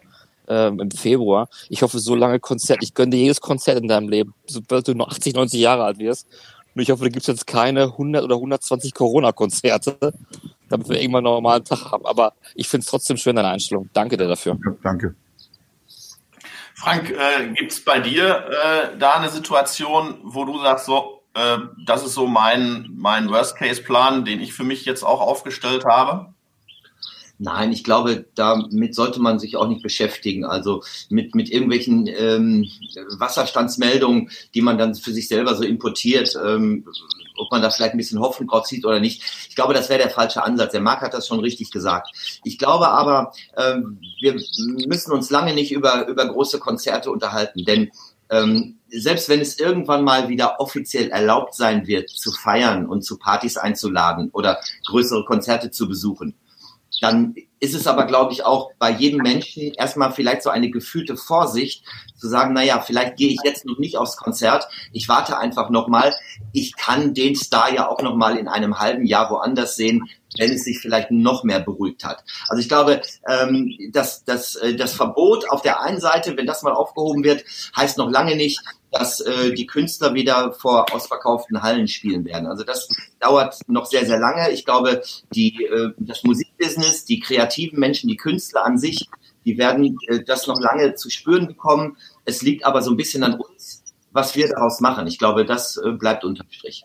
ähm, im Februar. Ich hoffe, so lange Konzert, ich gönne dir jedes Konzert in deinem Leben, sobald du nur 80, 90 Jahre alt wirst. Und ich hoffe, da gibt es jetzt keine 100 oder 120 Corona-Konzerte, damit wir irgendwann einen normalen Tag haben. Aber ich finde es trotzdem schön, deine Einstellung. Danke dir dafür. Ja, danke. Frank, äh, gibt es bei dir äh, da eine Situation, wo du sagst, so, äh, das ist so mein, mein Worst-Case-Plan, den ich für mich jetzt auch aufgestellt habe? Nein, ich glaube, damit sollte man sich auch nicht beschäftigen. Also mit, mit irgendwelchen ähm, Wasserstandsmeldungen, die man dann für sich selber so importiert, ähm, ob man da vielleicht ein bisschen Hoffnung drauf zieht oder nicht. Ich glaube, das wäre der falsche Ansatz. Der Marc hat das schon richtig gesagt. Ich glaube aber, ähm, wir müssen uns lange nicht über, über große Konzerte unterhalten, denn ähm, selbst wenn es irgendwann mal wieder offiziell erlaubt sein wird, zu feiern und zu Partys einzuladen oder größere Konzerte zu besuchen, dann ist es aber, glaube ich, auch bei jedem Menschen erstmal vielleicht so eine gefühlte Vorsicht zu sagen, naja, vielleicht gehe ich jetzt noch nicht aufs Konzert, ich warte einfach nochmal, ich kann den Star ja auch nochmal in einem halben Jahr woanders sehen, wenn es sich vielleicht noch mehr beruhigt hat. Also ich glaube, ähm, dass, dass äh, das Verbot auf der einen Seite, wenn das mal aufgehoben wird, heißt noch lange nicht, dass äh, die Künstler wieder vor ausverkauften Hallen spielen werden. Also das dauert noch sehr, sehr lange. Ich glaube, die, äh, das Musikbusiness, die kreativen Menschen, die Künstler an sich, die werden äh, das noch lange zu spüren bekommen. Es liegt aber so ein bisschen an uns, was wir daraus machen. Ich glaube, das äh, bleibt unterm Strich.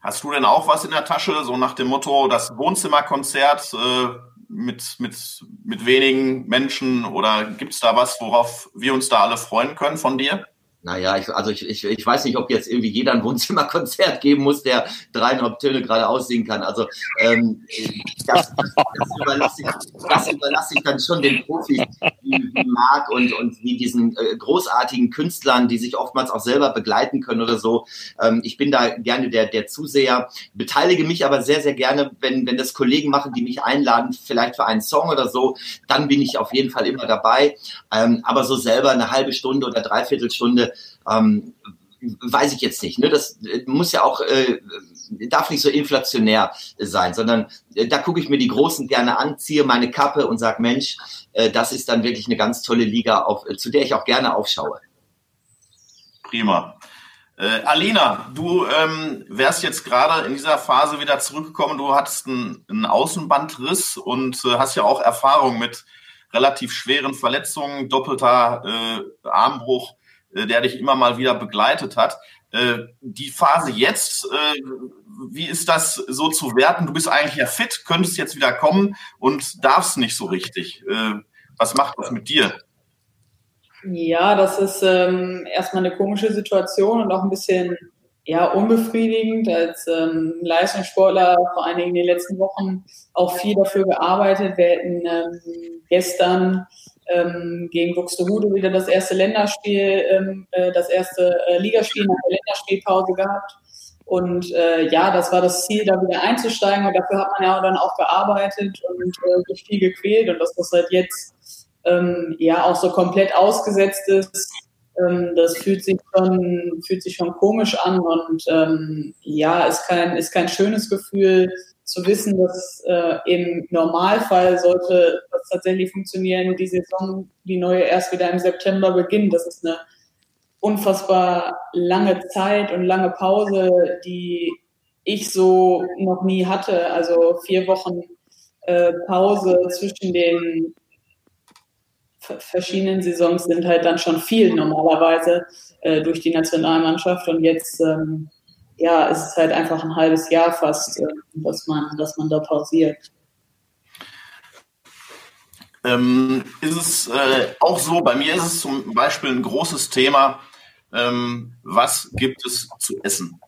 Hast du denn auch was in der Tasche, so nach dem Motto, das Wohnzimmerkonzert äh, mit, mit, mit wenigen Menschen oder gibt es da was, worauf wir uns da alle freuen können von dir? Naja, ich, also ich, ich, ich weiß nicht, ob jetzt irgendwie jeder ein Wohnzimmerkonzert geben muss, der dreieinhalb Töne gerade aussingen kann. Also ähm, das, das, überlasse ich, das überlasse ich dann schon den Profis wie, wie Marc und, und wie diesen äh, großartigen Künstlern, die sich oftmals auch selber begleiten können oder so. Ähm, ich bin da gerne der, der Zuseher, beteilige mich aber sehr, sehr gerne, wenn, wenn das Kollegen machen, die mich einladen, vielleicht für einen Song oder so, dann bin ich auf jeden Fall immer dabei. Ähm, aber so selber eine halbe Stunde oder dreiviertel Stunde ähm, weiß ich jetzt nicht. Ne? Das äh, muss ja auch, äh, darf nicht so inflationär sein, sondern äh, da gucke ich mir die Großen gerne an, ziehe meine Kappe und sage, Mensch, äh, das ist dann wirklich eine ganz tolle Liga, auf, äh, zu der ich auch gerne aufschaue. Prima. Äh, Alina, du ähm, wärst jetzt gerade in dieser Phase wieder zurückgekommen. Du hattest einen, einen Außenbandriss und äh, hast ja auch Erfahrung mit relativ schweren Verletzungen, doppelter äh, Armbruch. Äh, der dich immer mal wieder begleitet hat. Äh, die Phase jetzt, äh, wie ist das so zu werten? Du bist eigentlich ja fit, könntest jetzt wieder kommen und darfst nicht so richtig. Was macht das mit dir? Ja, das ist ähm, erstmal eine komische Situation und auch ein bisschen ja, unbefriedigend. Als ähm, Leistungssportler vor allen Dingen in den letzten Wochen auch viel dafür gearbeitet. Wir hätten ähm, gestern ähm, gegen Buxtehude wieder das erste Länderspiel, ähm, äh, das erste äh, Ligaspiel nach der Länderspielpause gehabt. Und äh, ja, das war das Ziel, da wieder einzusteigen. Und dafür hat man ja dann auch gearbeitet und äh, viel gequält. Und dass das halt jetzt ähm, ja auch so komplett ausgesetzt ist, ähm, das fühlt sich schon, fühlt sich schon komisch an. Und ähm, ja, ist kein, ist kein schönes Gefühl zu wissen, dass äh, im Normalfall sollte das tatsächlich funktionieren, die Saison, die neue erst wieder im September beginnt. Das ist eine unfassbar lange Zeit und lange Pause, die ich so noch nie hatte. Also vier Wochen äh, Pause zwischen den verschiedenen Saisons sind halt dann schon viel normalerweise äh, durch die Nationalmannschaft und jetzt ähm, ja, ist es halt einfach ein halbes Jahr fast, äh, dass man, dass man da pausiert. Ähm, ist es äh, auch so, bei mir ist es zum Beispiel ein großes Thema, ähm, was gibt es zu essen?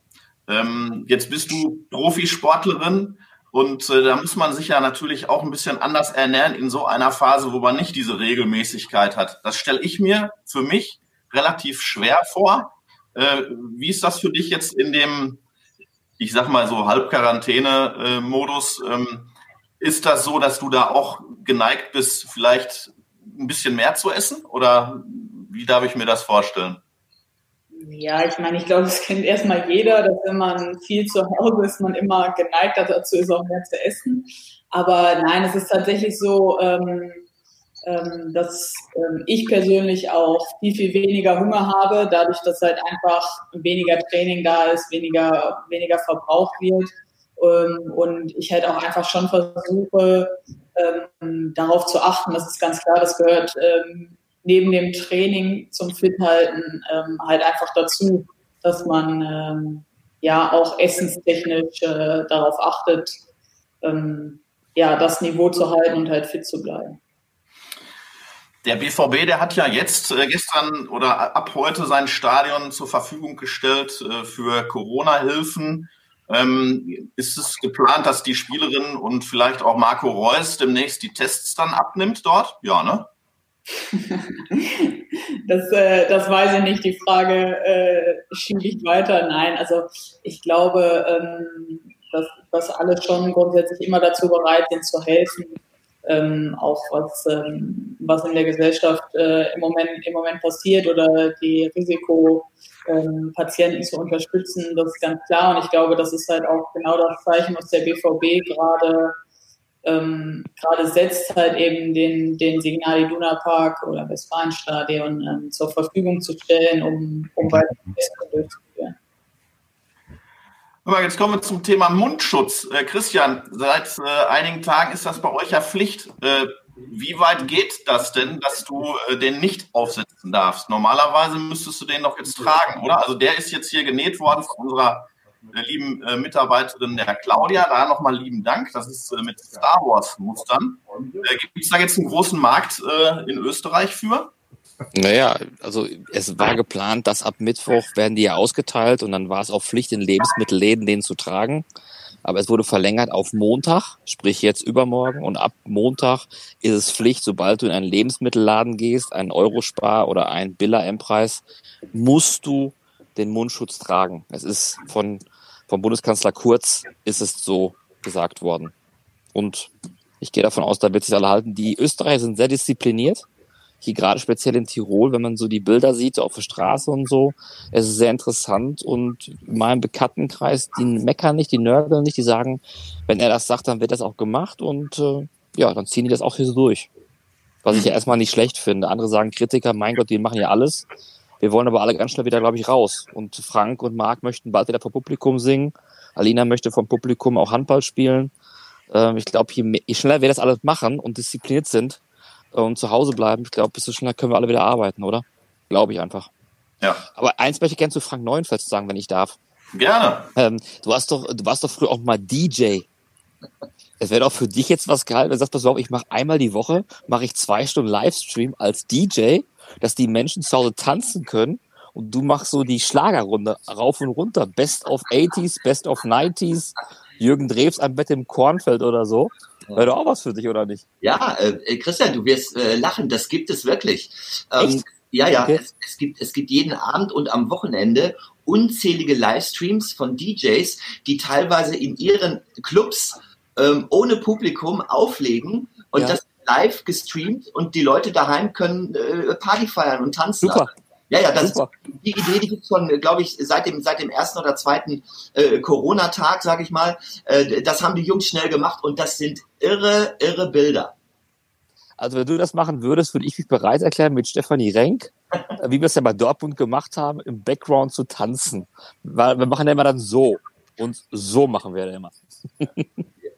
Ähm, jetzt bist du Profisportlerin und äh, da muss man sich ja natürlich auch ein bisschen anders ernähren in so einer Phase, wo man nicht diese Regelmäßigkeit hat. Das stelle ich mir für mich relativ schwer vor. Äh, wie ist das für dich jetzt in dem, ich sag mal so Halbquarantäne-Modus? Ähm, ist das so, dass du da auch geneigt bist, vielleicht ein bisschen mehr zu essen? Oder wie darf ich mir das vorstellen? Ja, ich meine, ich glaube, das kennt erstmal jeder, dass wenn man viel zu Hause ist, man immer geneigt dazu ist, auch mehr zu essen. Aber nein, es ist tatsächlich so, ähm, dass ähm, ich persönlich auch viel, viel weniger Hunger habe, dadurch, dass halt einfach weniger Training da ist, weniger, weniger verbraucht wird. Ähm, und ich halt auch einfach schon versuche, ähm, darauf zu achten, das ist ganz klar, das gehört ähm, neben dem Training zum Fithalten ähm, halt einfach dazu, dass man ja auch essenstechnisch äh, darauf achtet, ja, das Niveau zu halten und halt fit zu bleiben. Der BVB, der hat ja jetzt äh, gestern oder ab heute sein Stadion zur Verfügung gestellt äh, für Corona-Hilfen. Ähm, ist es geplant, dass die Spielerin und vielleicht auch Marco Reus demnächst die Tests dann abnimmt dort? Ja, ne? das, äh, das weiß ich nicht. Die Frage äh, schiebe ich weiter. Nein, also ich glaube, ähm, dass, dass alle schon grundsätzlich immer dazu bereit sind zu helfen ähm, auch was, ähm, was in der Gesellschaft äh, im, Moment, im Moment passiert oder die Risikopatienten ähm, zu unterstützen, das ist ganz klar. Und ich glaube, das ist halt auch genau das Zeichen, was der BVB gerade ähm, gerade setzt, halt eben den, den Signal Iduna Park oder Westfalenstadion ähm, zur Verfügung zu stellen, um, um weitere Tests durchzuführen. Jetzt kommen wir zum Thema Mundschutz. Äh, Christian, seit äh, einigen Tagen ist das bei euch ja Pflicht. Äh, wie weit geht das denn, dass du äh, den nicht aufsetzen darfst? Normalerweise müsstest du den doch jetzt tragen, oder? Also der ist jetzt hier genäht worden von unserer äh, lieben äh, Mitarbeiterin, der Claudia. Da nochmal lieben Dank. Das ist mit Star Wars-Mustern. Gibt es da jetzt einen großen Markt in Österreich für? Naja, also es war geplant, dass ab Mittwoch werden die ja ausgeteilt und dann war es auch Pflicht in Lebensmittelläden, den zu tragen. Aber es wurde verlängert auf Montag, sprich jetzt übermorgen. Und ab Montag ist es Pflicht, sobald du in einen Lebensmittelladen gehst, einen Eurospar oder einen Billa M-Preis, musst du den Mundschutz tragen. Es ist von, vom Bundeskanzler Kurz ist es so gesagt worden. Und ich gehe davon aus, da wird sich alle halten. Die Österreicher sind sehr diszipliniert hier gerade speziell in Tirol, wenn man so die Bilder sieht, auf der Straße und so, es ist sehr interessant und in meinem Bekanntenkreis, die meckern nicht, die nörgeln nicht, die sagen, wenn er das sagt, dann wird das auch gemacht und äh, ja, dann ziehen die das auch hier so durch. Was ich ja erstmal nicht schlecht finde. Andere sagen Kritiker, mein Gott, die machen ja alles. Wir wollen aber alle ganz schnell wieder, glaube ich, raus. Und Frank und Marc möchten bald wieder vor Publikum singen. Alina möchte vom Publikum auch Handball spielen. Ähm, ich glaube, je, je schneller wir das alles machen und diszipliniert sind, und zu Hause bleiben. Ich glaube, bis so schnell können wir alle wieder arbeiten, oder? Glaube ich einfach. Ja. Aber eins möchte ich gerne zu Frank Neuenfeld sagen, wenn ich darf. Gerne. Ähm, du warst doch, du warst doch früher auch mal DJ. Es wäre doch für dich jetzt was geil, wenn du sagst, pass auf, ich mache einmal die Woche, mache ich zwei Stunden Livestream als DJ, dass die Menschen zu Hause tanzen können und du machst so die Schlagerrunde rauf und runter. Best of 80s, Best of 90s, Jürgen Drews am Bett im Kornfeld oder so. Wäre doch auch was für dich, oder nicht? Ja, äh, Christian, du wirst äh, lachen, das gibt es wirklich. Ähm, Echt? Ja, ja, Okay. es, es, gibt, es gibt jeden Abend und am Wochenende unzählige Livestreams von DJs, die teilweise in ihren Clubs ähm, ohne Publikum auflegen und Ja. das live gestreamt und die Leute daheim können äh, Party feiern und tanzen. Super. Ja, ja, das Super. ist die Idee, die gibt's schon, glaube ich, seit dem, seit dem ersten oder zweiten äh, Corona-Tag, sage ich mal. Äh, das haben die Jungs schnell gemacht und das sind irre, irre Bilder. Also wenn du das machen würdest, würde ich mich bereit erklären, mit Stefanie Renk, äh, wie wir es ja bei Dortmund gemacht haben, im Background zu tanzen. Weil wir machen ja immer dann so. Und so machen wir ja immer.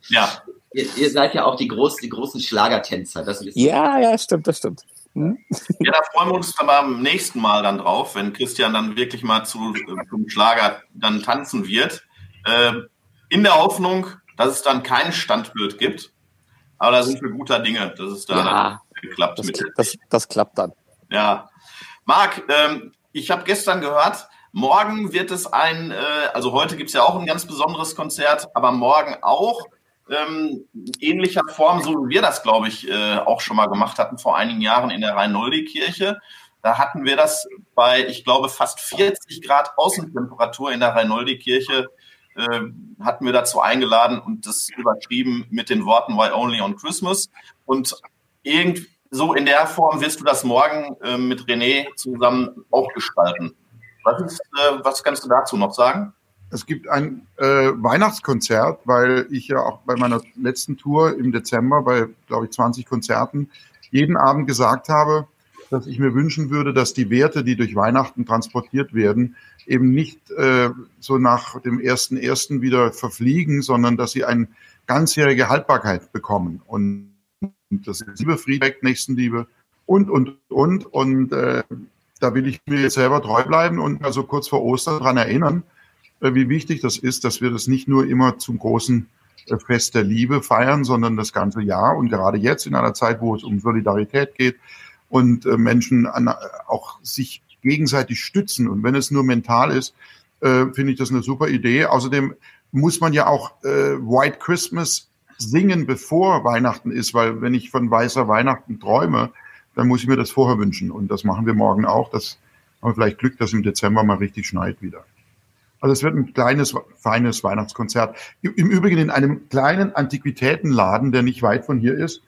Ja, Ihr, ihr seid ja auch die, groß, die großen Schlagertänzer. Das ihr. Ja, ja, stimmt, das stimmt. Hm? Ja, da freuen wir uns dann beim nächsten Mal dann drauf, wenn Christian dann wirklich mal zu, zum Schlager dann tanzen wird. Äh, in der Hoffnung, dass es dann kein Standbild gibt. Aber da sind wir guter Dinge, dass es da Ja, geklappt Das, mit. das, das klappt dann. Ja. Marc, ähm, ich habe gestern gehört, morgen wird es ein, äh, also heute gibt es ja auch ein ganz besonderes Konzert, aber morgen auch ähm, ähnlicher Form, so wie wir das, glaube ich, äh, auch schon mal gemacht hatten vor einigen Jahren in der Rhein-Noldi-Kirche. Da hatten wir das bei, ich glaube, fast 40 Grad Außentemperatur in der Rhein-Noldi-Kirche äh, hatten wir dazu eingeladen und das überschrieben mit den Worten Why Only on Christmas. Und irgendwie so in der Form wirst du das morgen äh, mit René zusammen auch gestalten. Was, ist, was kannst du dazu noch sagen? Es gibt ein äh, Weihnachtskonzert, weil ich ja auch bei meiner letzten Tour im Dezember bei, glaube ich, 20 Konzerten jeden Abend gesagt habe, dass ich mir wünschen würde, dass die Werte, die durch Weihnachten transportiert werden, eben nicht äh, so nach dem ersten ersten wieder verfliegen, sondern dass sie eine ganzjährige Haltbarkeit bekommen. Und das ist Liebe, Friedreich, Nächstenliebe und, und, und. Und äh, da will ich mir jetzt selber treu bleiben und also kurz vor Ostern dran erinnern, wie wichtig das ist, dass wir das nicht nur immer zum großen äh, Fest der Liebe feiern, sondern das ganze Jahr und gerade jetzt in einer Zeit, wo es um Solidarität geht und äh, Menschen auch sich gegenseitig stützen und wenn es nur mental ist, äh, finde ich das eine super Idee. Außerdem muss man ja auch äh, White Christmas singen, bevor Weihnachten ist, weil wenn ich von weißer Weihnachten träume, dann muss ich mir das vorher wünschen und das machen wir morgen auch. Das haben wir vielleicht Glück, dass im Dezember mal richtig schneit wieder. Also es wird ein kleines, feines Weihnachtskonzert. Im Übrigen in einem kleinen Antiquitätenladen, der nicht weit von hier ist.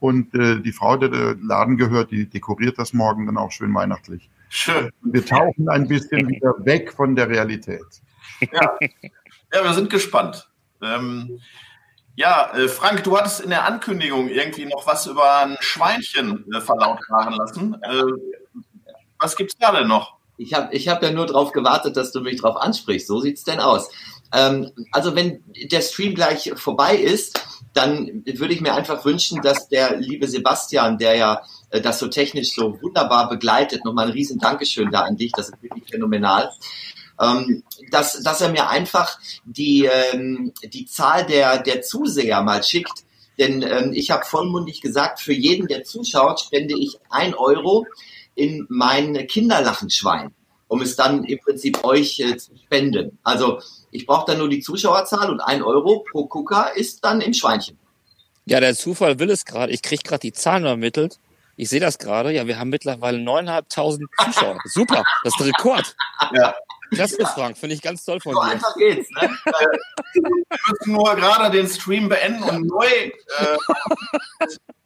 Und äh, die Frau, der der Laden gehört, die dekoriert das morgen dann auch schön weihnachtlich. Schön. Wir tauchen ein bisschen wieder weg von der Realität. Ja, ja wir sind gespannt. Ähm, ja, äh, Frank, du hattest in der Ankündigung irgendwie noch was über ein Schweinchen äh, verlautbaren lassen. Äh, was gibt's da denn noch? Ich habe ich hab ja nur darauf gewartet, dass du mich darauf ansprichst. So sieht's denn aus. Ähm, also wenn der Stream gleich vorbei ist, dann würde ich mir einfach wünschen, dass der liebe Sebastian, der ja äh, das so technisch so wunderbar begleitet, nochmal ein riesen Dankeschön da an dich, das ist wirklich phänomenal, ähm, dass, dass er mir einfach die, ähm, die Zahl der, der Zuseher mal schickt. Denn ähm, ich habe vollmundig gesagt, für jeden, der zuschaut, spende ich ein Euro in mein Kinderlachenschwein, um es dann im Prinzip euch äh, zu spenden. Also ich brauche dann nur die Zuschauerzahl und ein Euro pro Gucker ist dann im Schweinchen. Ja, der Zufall will es gerade. Ich kriege gerade die Zahlen ermittelt. Ich sehe das gerade. Ja, wir haben mittlerweile 9.500 Zuschauer. Super, das ist der Rekord. Ja. Klasse, Frank. Finde ich ganz toll von So dir. einfach geht's. Ne? Wir müssen nur gerade den Stream beenden und neu. Äh,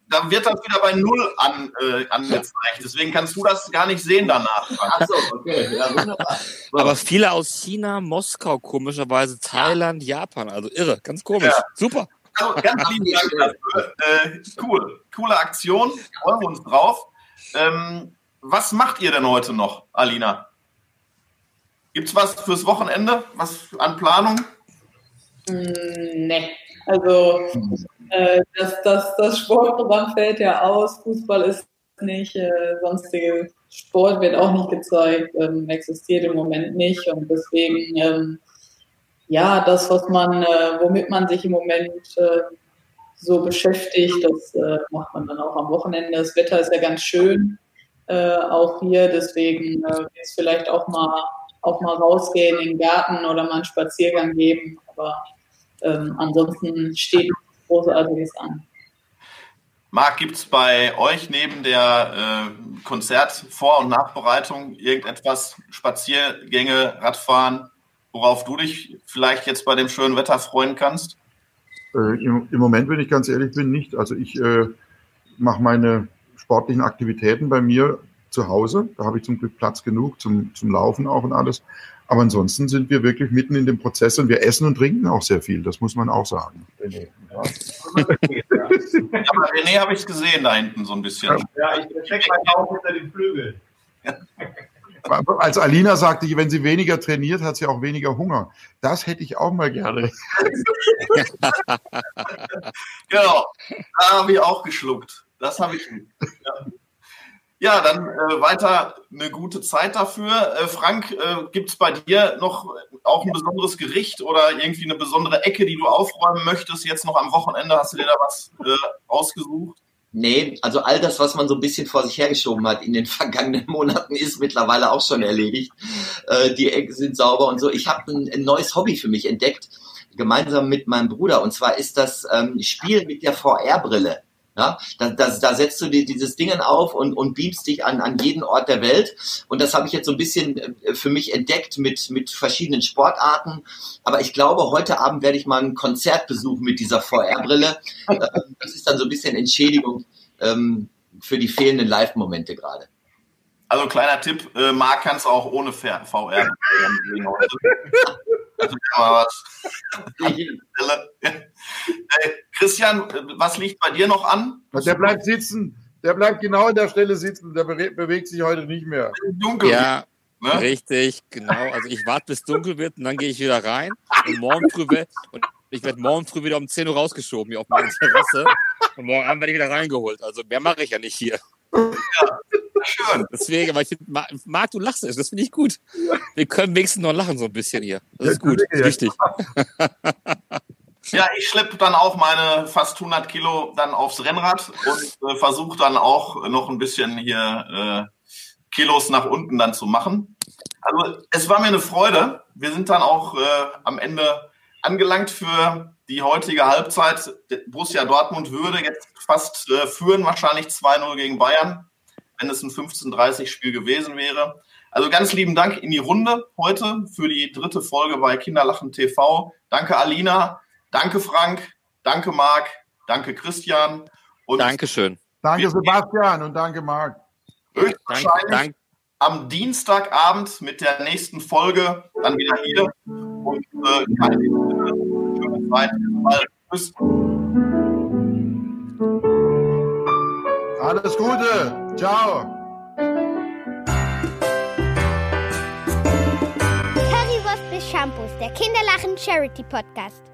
dann wird das wieder bei Null an, äh, angezeigt. Deswegen kannst du das gar nicht sehen danach. Frank. Ach so, okay, ja, wunderbar. So. Aber viele aus China, Moskau, komischerweise Thailand, Japan. Also irre, ganz komisch. Ja. Super. Also ganz lieben Dank dafür. Äh, cool. Coole Aktion. Freuen wir uns drauf. Ähm, was macht ihr denn heute noch, Alina? Gibt's was fürs Wochenende? Was an Planung? Mm, Nee. Also äh, das, das, das Sportprogramm fällt ja aus, Fußball ist nicht, äh, sonstige Sport wird auch nicht gezeigt, ähm, existiert im Moment nicht und deswegen ähm, ja, das, was man, äh, womit man sich im Moment äh, so beschäftigt, das äh, macht man dann auch am Wochenende. Das Wetter ist ja ganz schön. äh, auch hier. Deswegen äh, jetzt vielleicht auch mal, auch mal rausgehen in den Garten oder mal einen Spaziergang geben. Aber ähm, ansonsten steht Großartiges an. Marc, gibt es bei euch neben der äh, Konzertvor- und Nachbereitung irgendetwas, Spaziergänge, Radfahren, worauf du dich vielleicht jetzt bei dem schönen Wetter freuen kannst? Äh, im, im, Moment, wenn ich ganz ehrlich bin, nicht. Also ich äh, mache meine sportlichen Aktivitäten bei mir zu Hause. Da habe ich zum Glück Platz genug zum, zum Laufen auch und alles. Aber ansonsten sind wir wirklich mitten in dem Prozess und wir essen und trinken auch sehr viel. Das muss man auch sagen. René. Ja. aber René habe ich gesehen da hinten so ein bisschen. Ja, ich check mal auch unter den Flügeln. Als Alina sagte, wenn sie weniger trainiert, hat sie auch weniger Hunger. Das hätte ich auch mal gerne. genau, da habe ich auch geschluckt. Das habe ich. Ja. Ja, dann äh, weiter eine gute Zeit dafür. Äh, Frank, äh, gibt es bei dir noch auch ein besonderes Gericht oder irgendwie eine besondere Ecke, die du aufräumen möchtest? Jetzt noch am Wochenende hast du dir da was äh, ausgesucht? Nee, also all das, was man so ein bisschen vor sich hergeschoben hat in den vergangenen Monaten, ist mittlerweile auch schon erledigt. Äh, die Ecken sind sauber und so. Ich habe ein, ein, neues Hobby für mich entdeckt, gemeinsam mit meinem Bruder. Und zwar ist das ähm, Spiel mit der VR-Brille. Ja, da, da, da setzt du dir dieses Dingen auf und, und beamst dich an, an jeden Ort der Welt. Und das habe ich jetzt so ein bisschen äh, für mich entdeckt mit, mit verschiedenen Sportarten. Aber ich glaube, heute Abend werde ich mal ein Konzert besuchen mit dieser VR-Brille. Äh, das ist dann so ein bisschen Entschädigung ähm, für die fehlenden Live-Momente gerade. Also kleiner Tipp, äh, Marc kann es auch ohne VR. Also mal was. Christian, was liegt bei dir noch an? Der bleibt sitzen. Der bleibt genau an der Stelle sitzen. Der bewegt sich heute nicht mehr. Dunkel. Ja, ne? richtig, genau. Also ich warte, bis dunkel wird und dann gehe ich wieder rein. Und morgen früh und ich werde morgen früh wieder um 10 Uhr rausgeschoben hier auf meine Terrasse. Und morgen Abend werde ich wieder reingeholt. Also mehr mache ich ja nicht hier. Ja, schön. Deswegen, aber ich finde, Marc, du lachst es, das finde ich gut. Wir können wenigstens noch lachen so ein bisschen hier. Das ist gut, richtig. Ja, ich schleppe dann auch meine fast 100 Kilo dann aufs Rennrad und äh, versuche dann auch noch ein bisschen hier äh, Kilos nach unten dann zu machen. Also es war mir eine Freude. Wir sind dann auch äh, am Ende angelangt für die heutige Halbzeit. Borussia Dortmund würde jetzt fast äh, führen, wahrscheinlich 2-0 gegen Bayern, wenn es ein 15-30-Spiel gewesen wäre. Also ganz lieben Dank in die Runde heute für die dritte Folge bei Kinderlachen TV. Danke Alina, danke Frank, danke Marc, danke Christian. Und Dankeschön. Danke Sebastian und danke Marc. Höchstwahrscheinlich danke, am Dienstagabend mit der nächsten Folge dann wieder hier. Und äh, keine schöne Zeit. Tschüss. Alles Gute. Ciao. Currywurst bis Shampoos, der Kinderlachen Charity Podcast.